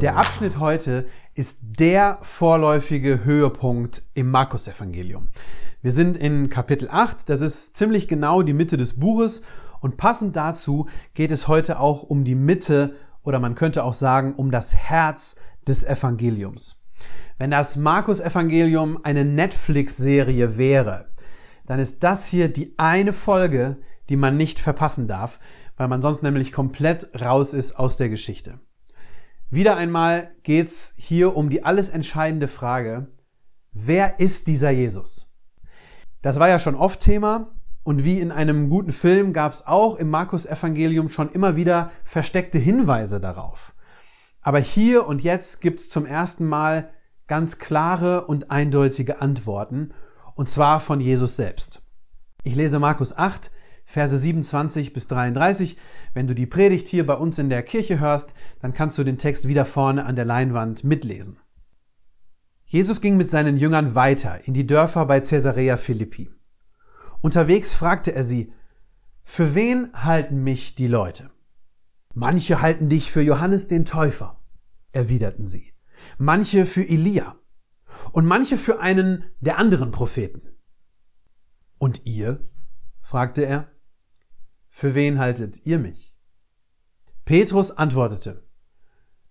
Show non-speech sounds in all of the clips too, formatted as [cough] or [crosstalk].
Der Abschnitt heute ist der vorläufige Höhepunkt im Markus-Evangelium. Wir sind in Kapitel 8, das ist ziemlich genau die Mitte des Buches und passend dazu geht es heute auch um die Mitte oder man könnte auch sagen um das Herz des Evangeliums. Wenn das Markus-Evangelium eine Netflix-Serie wäre, dann ist das hier die eine Folge, die man nicht verpassen darf, weil man sonst nämlich komplett raus ist aus der Geschichte. Wieder einmal geht's hier um die alles entscheidende Frage, wer ist dieser Jesus? Das war ja schon oft Thema und wie in einem guten Film gab's auch im Markus Evangelium schon immer wieder versteckte Hinweise darauf. Aber hier und jetzt gibt's zum ersten Mal ganz klare und eindeutige Antworten und zwar von Jesus selbst. Ich lese Markus 8, Verse 27 bis 33. Wenn du die Predigt hier bei uns in der Kirche hörst, dann kannst du den Text wieder vorne an der Leinwand mitlesen. Jesus ging mit seinen Jüngern weiter in die Dörfer bei Caesarea Philippi. Unterwegs fragte er sie, für wen halten mich die Leute? Manche halten dich für Johannes den Täufer, erwiderten sie. Manche für Elia und manche für einen der anderen Propheten. Und ihr? fragte er. Für wen haltet ihr mich? Petrus antwortete,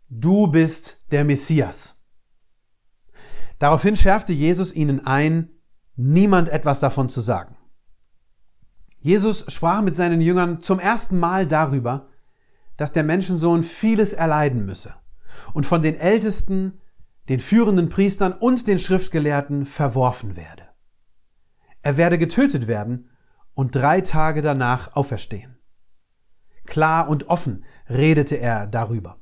Du bist der Messias. Daraufhin schärfte Jesus ihnen ein, niemand etwas davon zu sagen. Jesus sprach mit seinen Jüngern zum ersten Mal darüber, dass der Menschensohn vieles erleiden müsse und von den Ältesten, den führenden Priestern und den Schriftgelehrten verworfen werde. Er werde getötet werden und drei Tage danach auferstehen. Klar und offen redete er darüber.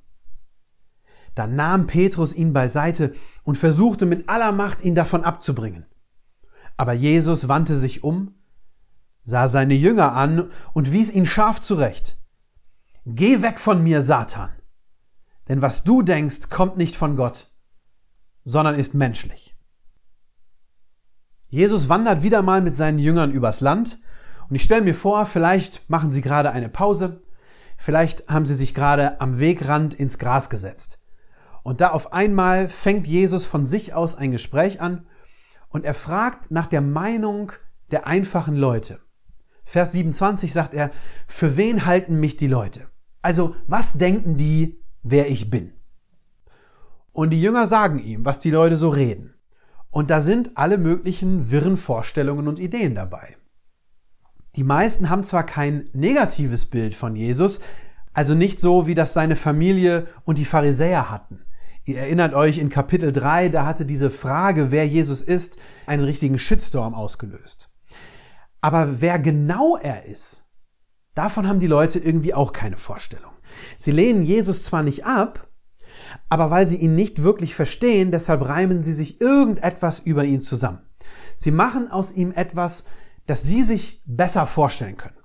Da nahm Petrus ihn beiseite und versuchte mit aller Macht ihn davon abzubringen. Aber Jesus wandte sich um, sah seine Jünger an und wies ihn scharf zurecht. Geh weg von mir, Satan, denn was du denkst, kommt nicht von Gott, sondern ist menschlich. Jesus wandert wieder mal mit seinen Jüngern übers Land und ich stelle mir vor, vielleicht machen Sie gerade eine Pause, vielleicht haben Sie sich gerade am Wegrand ins Gras gesetzt. Und da auf einmal fängt Jesus von sich aus ein Gespräch an und er fragt nach der Meinung der einfachen Leute. Vers 27 sagt er, für wen halten mich die Leute? Also, was denken die, wer ich bin? Und die Jünger sagen ihm, was die Leute so reden. Und da sind alle möglichen wirren Vorstellungen und Ideen dabei. Die meisten haben zwar kein negatives Bild von Jesus, also nicht so, wie das seine Familie und die Pharisäer hatten. Ihr erinnert euch in Kapitel 3, da hatte diese Frage, wer Jesus ist, einen richtigen Shitstorm ausgelöst. Aber wer genau er ist, davon haben die Leute irgendwie auch keine Vorstellung. Sie lehnen Jesus zwar nicht ab, aber weil sie ihn nicht wirklich verstehen, deshalb reimen sie sich irgendetwas über ihn zusammen. Sie machen aus ihm etwas, das Sie sich besser vorstellen können.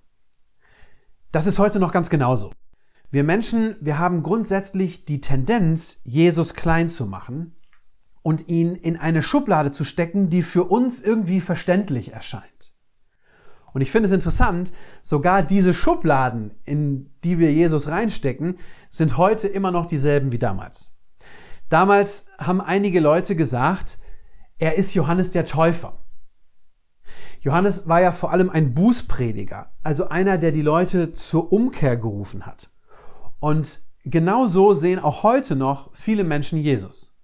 Das ist heute noch ganz genauso. Wir Menschen, wir haben grundsätzlich die Tendenz, Jesus klein zu machen und ihn in eine Schublade zu stecken, die für uns irgendwie verständlich erscheint. Und ich finde es interessant, sogar diese Schubladen, in die wir Jesus reinstecken, sind heute immer noch dieselben wie damals. Damals haben einige Leute gesagt, er ist Johannes der Täufer. Johannes war ja vor allem ein Bußprediger, also einer, der die Leute zur Umkehr gerufen hat. Und genau so sehen auch heute noch viele Menschen Jesus.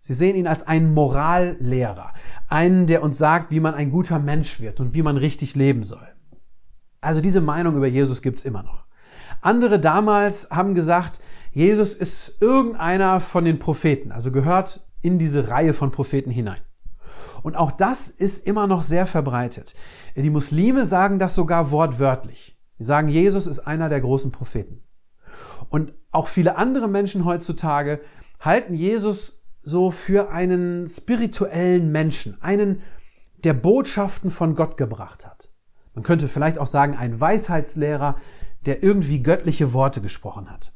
Sie sehen ihn als einen Morallehrer, einen, der uns sagt, wie man ein guter Mensch wird und wie man richtig leben soll. Also diese Meinung über Jesus gibt's immer noch. Andere damals haben gesagt, Jesus ist irgendeiner von den Propheten, also gehört in diese Reihe von Propheten hinein. Und auch das ist immer noch sehr verbreitet. Die Muslime sagen das sogar wortwörtlich. Sie sagen, Jesus ist einer der großen Propheten. Und auch viele andere Menschen heutzutage halten Jesus so für einen spirituellen Menschen, einen, der Botschaften von Gott gebracht hat. Man könnte vielleicht auch sagen, ein Weisheitslehrer, der irgendwie göttliche Worte gesprochen hat.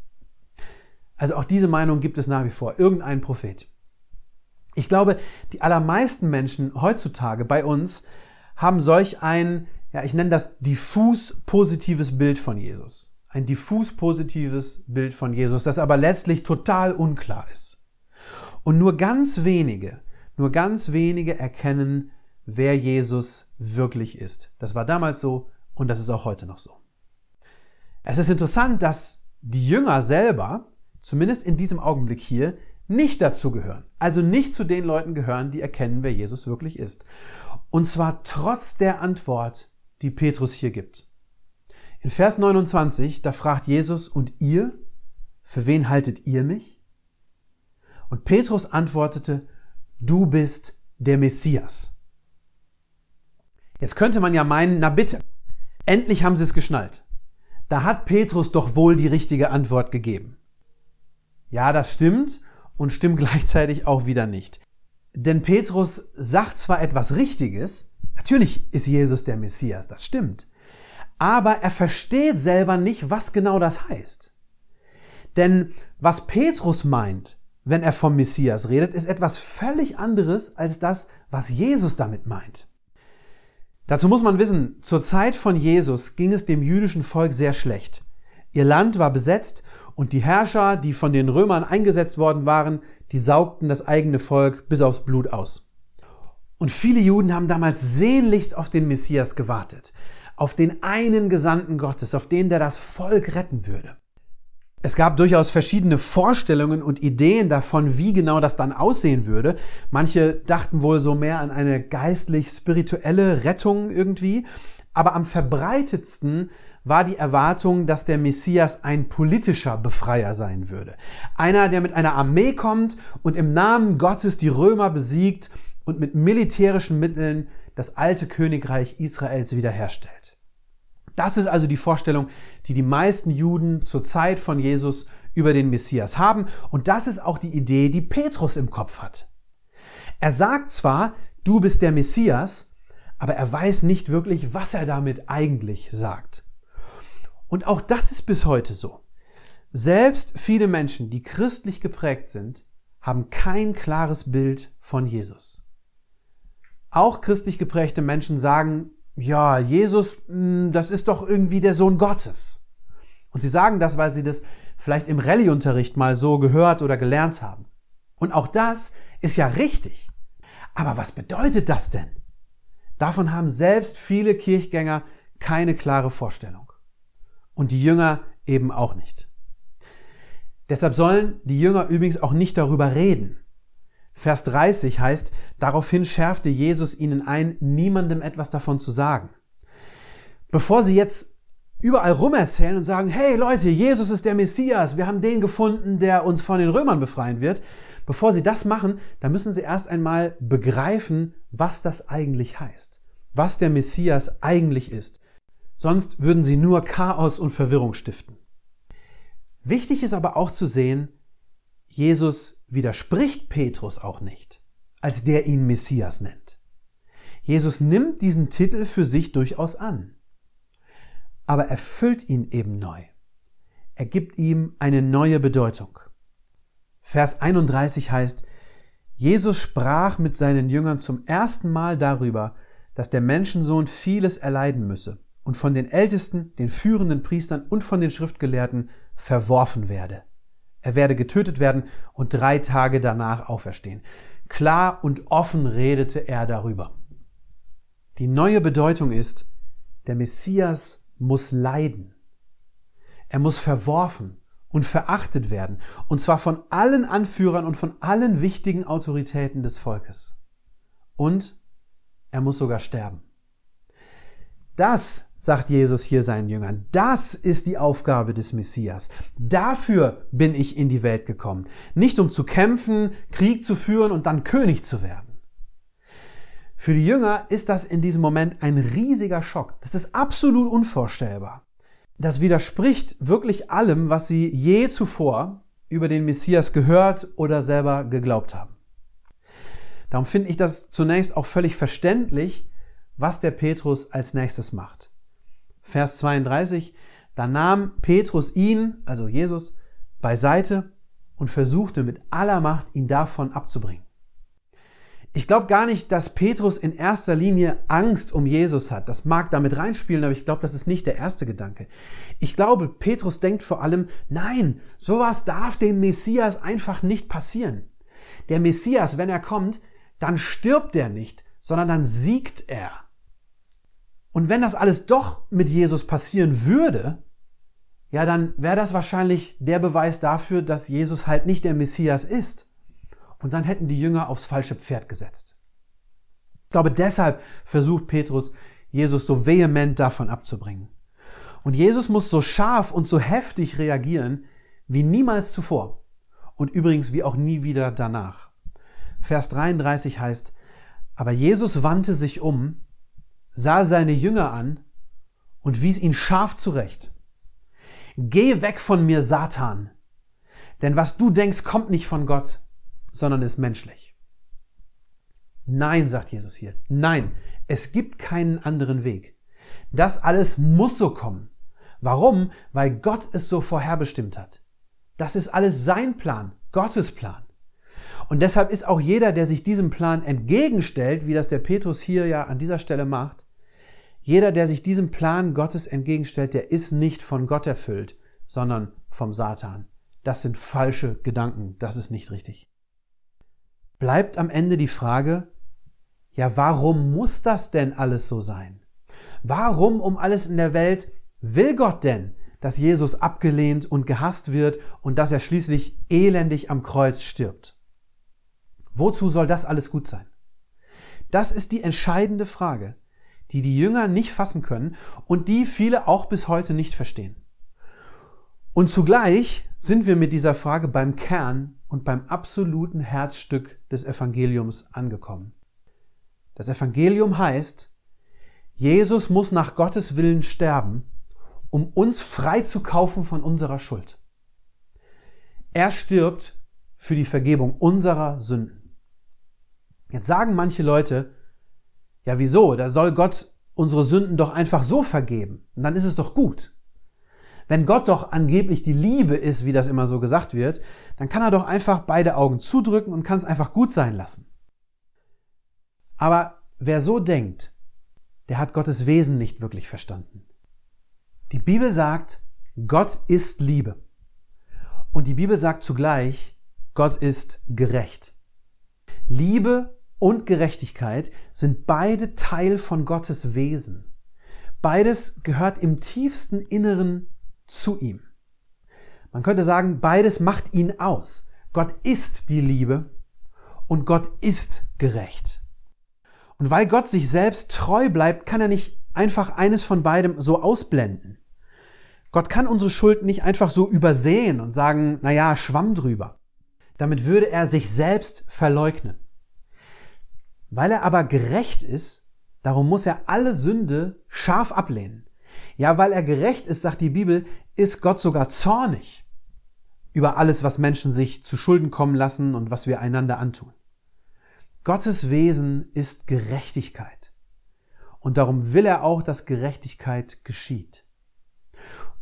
Also auch diese Meinung gibt es nach wie vor, irgendein Prophet. Ich glaube, die allermeisten Menschen heutzutage bei uns haben solch ein, ja, ich nenne das diffus positives Bild von Jesus. Ein diffus positives Bild von Jesus, das aber letztlich total unklar ist. Und nur ganz wenige, nur ganz wenige erkennen, wer Jesus wirklich ist. Das war damals so und das ist auch heute noch so. Es ist interessant, dass die Jünger selber, zumindest in diesem Augenblick hier, nicht dazu gehören. Also nicht zu den Leuten gehören, die erkennen, wer Jesus wirklich ist. Und zwar trotz der Antwort, die Petrus hier gibt. In Vers 29, da fragt Jesus, und ihr, für wen haltet ihr mich? Und Petrus antwortete, du bist der Messias. Jetzt könnte man ja meinen, na bitte, endlich haben sie es geschnallt. Da hat Petrus doch wohl die richtige Antwort gegeben. Ja, das stimmt und stimmt [laughs] gleichzeitig auch wieder nicht. Denn Petrus sagt zwar etwas Richtiges, natürlich ist Jesus der Messias, das stimmt, aber er versteht selber nicht, was genau das heißt. Denn was Petrus meint, wenn er vom Messias redet, ist etwas völlig anderes als das, was Jesus damit meint. Dazu muss man wissen, zur Zeit von Jesus ging es dem jüdischen Volk sehr schlecht. Ihr Land war besetzt und die Herrscher, die von den Römern eingesetzt worden waren, die saugten das eigene Volk bis aufs Blut aus. Und viele Juden haben damals sehnlichst auf den Messias gewartet, auf den einen Gesandten Gottes, auf den, der das Volk retten würde. Es gab durchaus verschiedene Vorstellungen und Ideen davon, wie genau das dann aussehen würde. Manche dachten wohl so mehr an eine geistlich-spirituelle Rettung irgendwie. Aber am verbreitetsten war die Erwartung, dass der Messias ein politischer Befreier sein würde. Einer, der mit einer Armee kommt und im Namen Gottes die Römer besiegt und mit militärischen Mitteln das alte Königreich Israels wiederherstellt. Das ist also die Vorstellung, die die meisten Juden zur Zeit von Jesus über den Messias haben. Und das ist auch die Idee, die Petrus im Kopf hat. Er sagt zwar, du bist der Messias, aber er weiß nicht wirklich, was er damit eigentlich sagt. Und auch das ist bis heute so. Selbst viele Menschen, die christlich geprägt sind, haben kein klares Bild von Jesus. Auch christlich geprägte Menschen sagen, ja, Jesus, hm, das ist doch irgendwie der Sohn Gottes. Und sie sagen das, weil sie das vielleicht im Rallye-Unterricht mal so gehört oder gelernt haben. Und auch das ist ja richtig. Aber was bedeutet das denn? Davon haben selbst viele Kirchgänger keine klare Vorstellung. Und die Jünger eben auch nicht. Deshalb sollen die Jünger übrigens auch nicht darüber reden. Vers 30 heißt, daraufhin schärfte Jesus ihnen ein, niemandem etwas davon zu sagen. Bevor sie jetzt überall rumerzählen und sagen, hey Leute, Jesus ist der Messias, wir haben den gefunden, der uns von den Römern befreien wird, bevor sie das machen, da müssen sie erst einmal begreifen, was das eigentlich heißt, was der Messias eigentlich ist. Sonst würden sie nur Chaos und Verwirrung stiften. Wichtig ist aber auch zu sehen, Jesus widerspricht Petrus auch nicht, als der ihn Messias nennt. Jesus nimmt diesen Titel für sich durchaus an, aber erfüllt ihn eben neu. Er gibt ihm eine neue Bedeutung. Vers 31 heißt, Jesus sprach mit seinen Jüngern zum ersten Mal darüber, dass der Menschensohn vieles erleiden müsse und von den Ältesten, den führenden Priestern und von den Schriftgelehrten verworfen werde er werde getötet werden und drei Tage danach auferstehen. Klar und offen redete er darüber. Die neue Bedeutung ist, der Messias muss leiden. Er muss verworfen und verachtet werden, und zwar von allen Anführern und von allen wichtigen Autoritäten des Volkes. Und er muss sogar sterben. Das, sagt Jesus hier seinen Jüngern, das ist die Aufgabe des Messias. Dafür bin ich in die Welt gekommen. Nicht um zu kämpfen, Krieg zu führen und dann König zu werden. Für die Jünger ist das in diesem Moment ein riesiger Schock. Das ist absolut unvorstellbar. Das widerspricht wirklich allem, was sie je zuvor über den Messias gehört oder selber geglaubt haben. Darum finde ich das zunächst auch völlig verständlich, was der Petrus als nächstes macht. Vers 32, da nahm Petrus ihn, also Jesus, beiseite und versuchte mit aller Macht, ihn davon abzubringen. Ich glaube gar nicht, dass Petrus in erster Linie Angst um Jesus hat. Das mag damit reinspielen, aber ich glaube, das ist nicht der erste Gedanke. Ich glaube, Petrus denkt vor allem, nein, sowas darf dem Messias einfach nicht passieren. Der Messias, wenn er kommt, dann stirbt er nicht, sondern dann siegt er. Und wenn das alles doch mit Jesus passieren würde, ja, dann wäre das wahrscheinlich der Beweis dafür, dass Jesus halt nicht der Messias ist. Und dann hätten die Jünger aufs falsche Pferd gesetzt. Ich glaube, deshalb versucht Petrus, Jesus so vehement davon abzubringen. Und Jesus muss so scharf und so heftig reagieren wie niemals zuvor. Und übrigens wie auch nie wieder danach. Vers 33 heißt, aber Jesus wandte sich um, sah seine Jünger an und wies ihn scharf zurecht. Geh weg von mir, Satan, denn was du denkst, kommt nicht von Gott, sondern ist menschlich. Nein, sagt Jesus hier. Nein, es gibt keinen anderen Weg. Das alles muss so kommen. Warum? Weil Gott es so vorherbestimmt hat. Das ist alles sein Plan, Gottes Plan. Und deshalb ist auch jeder, der sich diesem Plan entgegenstellt, wie das der Petrus hier ja an dieser Stelle macht, jeder, der sich diesem Plan Gottes entgegenstellt, der ist nicht von Gott erfüllt, sondern vom Satan. Das sind falsche Gedanken, das ist nicht richtig bleibt am Ende die Frage, ja, warum muss das denn alles so sein? Warum um alles in der Welt will Gott denn, dass Jesus abgelehnt und gehasst wird und dass er schließlich elendig am Kreuz stirbt? Wozu soll das alles gut sein? Das ist die entscheidende Frage, die die Jünger nicht fassen können und die viele auch bis heute nicht verstehen. Und zugleich sind wir mit dieser Frage beim Kern und beim absoluten Herzstück des Evangeliums angekommen. Das Evangelium heißt, Jesus muss nach Gottes Willen sterben, um uns frei zu kaufen von unserer Schuld. Er stirbt für die Vergebung unserer Sünden. Jetzt sagen manche Leute, ja wieso, da soll Gott unsere Sünden doch einfach so vergeben. Und dann ist es doch gut. Wenn Gott doch angeblich die Liebe ist, wie das immer so gesagt wird, dann kann er doch einfach beide Augen zudrücken und kann es einfach gut sein lassen. Aber wer so denkt, der hat Gottes Wesen nicht wirklich verstanden. Die Bibel sagt, Gott ist Liebe. Und die Bibel sagt zugleich, Gott ist gerecht. Liebe und Gerechtigkeit sind beide Teil von Gottes Wesen. Beides gehört im tiefsten Inneren zu ihm. Man könnte sagen, beides macht ihn aus. Gott ist die Liebe und Gott ist gerecht. Und weil Gott sich selbst treu bleibt, kann er nicht einfach eines von beidem so ausblenden. Gott kann unsere Schuld nicht einfach so übersehen und sagen, na ja, schwamm drüber. Damit würde er sich selbst verleugnen. Weil er aber gerecht ist, darum muss er alle Sünde scharf ablehnen. Ja, weil er gerecht ist, sagt die Bibel, ist Gott sogar zornig über alles, was Menschen sich zu Schulden kommen lassen und was wir einander antun. Gottes Wesen ist Gerechtigkeit. Und darum will er auch, dass Gerechtigkeit geschieht.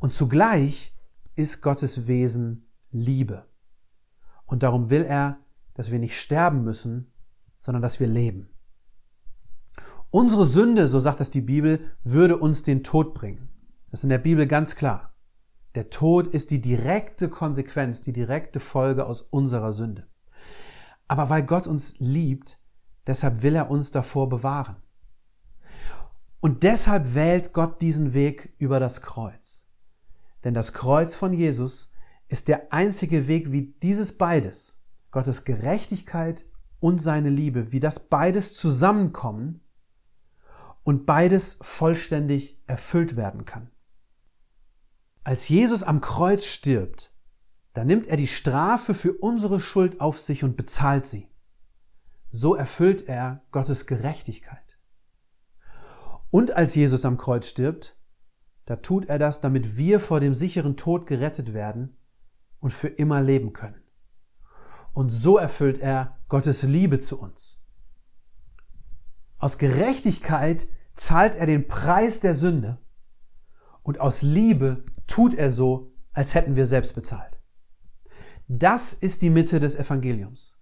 Und zugleich ist Gottes Wesen Liebe. Und darum will er, dass wir nicht sterben müssen, sondern dass wir leben. Unsere Sünde, so sagt das die Bibel, würde uns den Tod bringen. Das ist in der Bibel ganz klar. Der Tod ist die direkte Konsequenz, die direkte Folge aus unserer Sünde. Aber weil Gott uns liebt, deshalb will er uns davor bewahren. Und deshalb wählt Gott diesen Weg über das Kreuz. Denn das Kreuz von Jesus ist der einzige Weg, wie dieses beides, Gottes Gerechtigkeit und seine Liebe, wie das beides zusammenkommen und beides vollständig erfüllt werden kann. Als Jesus am Kreuz stirbt, da nimmt er die Strafe für unsere Schuld auf sich und bezahlt sie. So erfüllt er Gottes Gerechtigkeit. Und als Jesus am Kreuz stirbt, da tut er das, damit wir vor dem sicheren Tod gerettet werden und für immer leben können. Und so erfüllt er Gottes Liebe zu uns. Aus Gerechtigkeit zahlt er den Preis der Sünde und aus Liebe tut er so, als hätten wir selbst bezahlt. Das ist die Mitte des Evangeliums.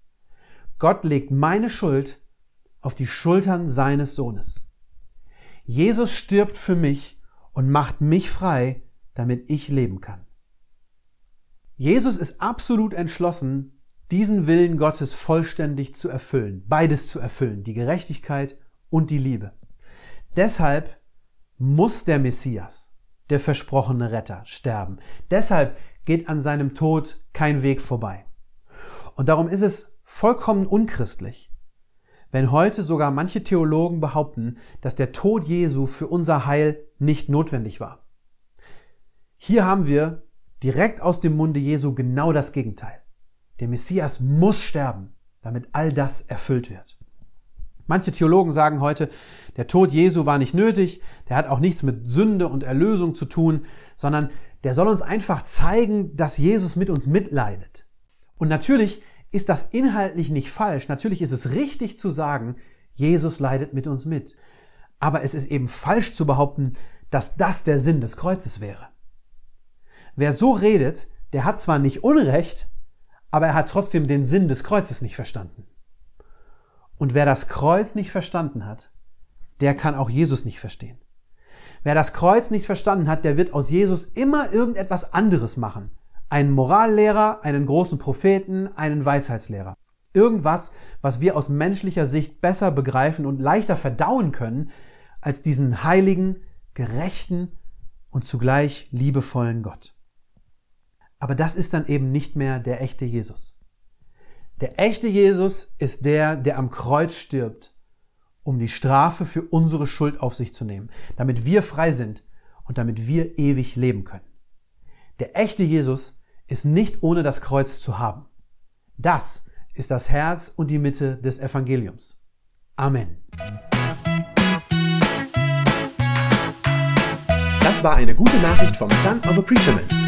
Gott legt meine Schuld auf die Schultern seines Sohnes. Jesus stirbt für mich und macht mich frei, damit ich leben kann. Jesus ist absolut entschlossen, diesen Willen Gottes vollständig zu erfüllen, beides zu erfüllen, die Gerechtigkeit und die Liebe. Deshalb muss der Messias, der versprochene Retter, sterben. Deshalb geht an seinem Tod kein Weg vorbei. Und darum ist es vollkommen unchristlich, wenn heute sogar manche Theologen behaupten, dass der Tod Jesu für unser Heil nicht notwendig war. Hier haben wir direkt aus dem Munde Jesu genau das Gegenteil. Der Messias muss sterben, damit all das erfüllt wird. Manche Theologen sagen heute, der Tod Jesu war nicht nötig, der hat auch nichts mit Sünde und Erlösung zu tun, sondern der soll uns einfach zeigen, dass Jesus mit uns mitleidet. Und natürlich ist das inhaltlich nicht falsch, natürlich ist es richtig zu sagen, Jesus leidet mit uns mit. Aber es ist eben falsch zu behaupten, dass das der Sinn des Kreuzes wäre. Wer so redet, der hat zwar nicht Unrecht, aber er hat trotzdem den Sinn des Kreuzes nicht verstanden. Und wer das Kreuz nicht verstanden hat, der kann auch Jesus nicht verstehen. Wer das Kreuz nicht verstanden hat, der wird aus Jesus immer irgendetwas anderes machen. Einen Morallehrer, einen großen Propheten, einen Weisheitslehrer. Irgendwas, was wir aus menschlicher Sicht besser begreifen und leichter verdauen können, als diesen heiligen, gerechten und zugleich liebevollen Gott. Aber das ist dann eben nicht mehr der echte Jesus. Der echte Jesus ist der, der am Kreuz stirbt, um die Strafe für unsere Schuld auf sich zu nehmen, damit wir frei sind und damit wir ewig leben können. Der echte Jesus ist nicht ohne das Kreuz zu haben. Das ist das Herz und die Mitte des Evangeliums. Amen. Das war eine gute Nachricht vom Son of a Preacher Man.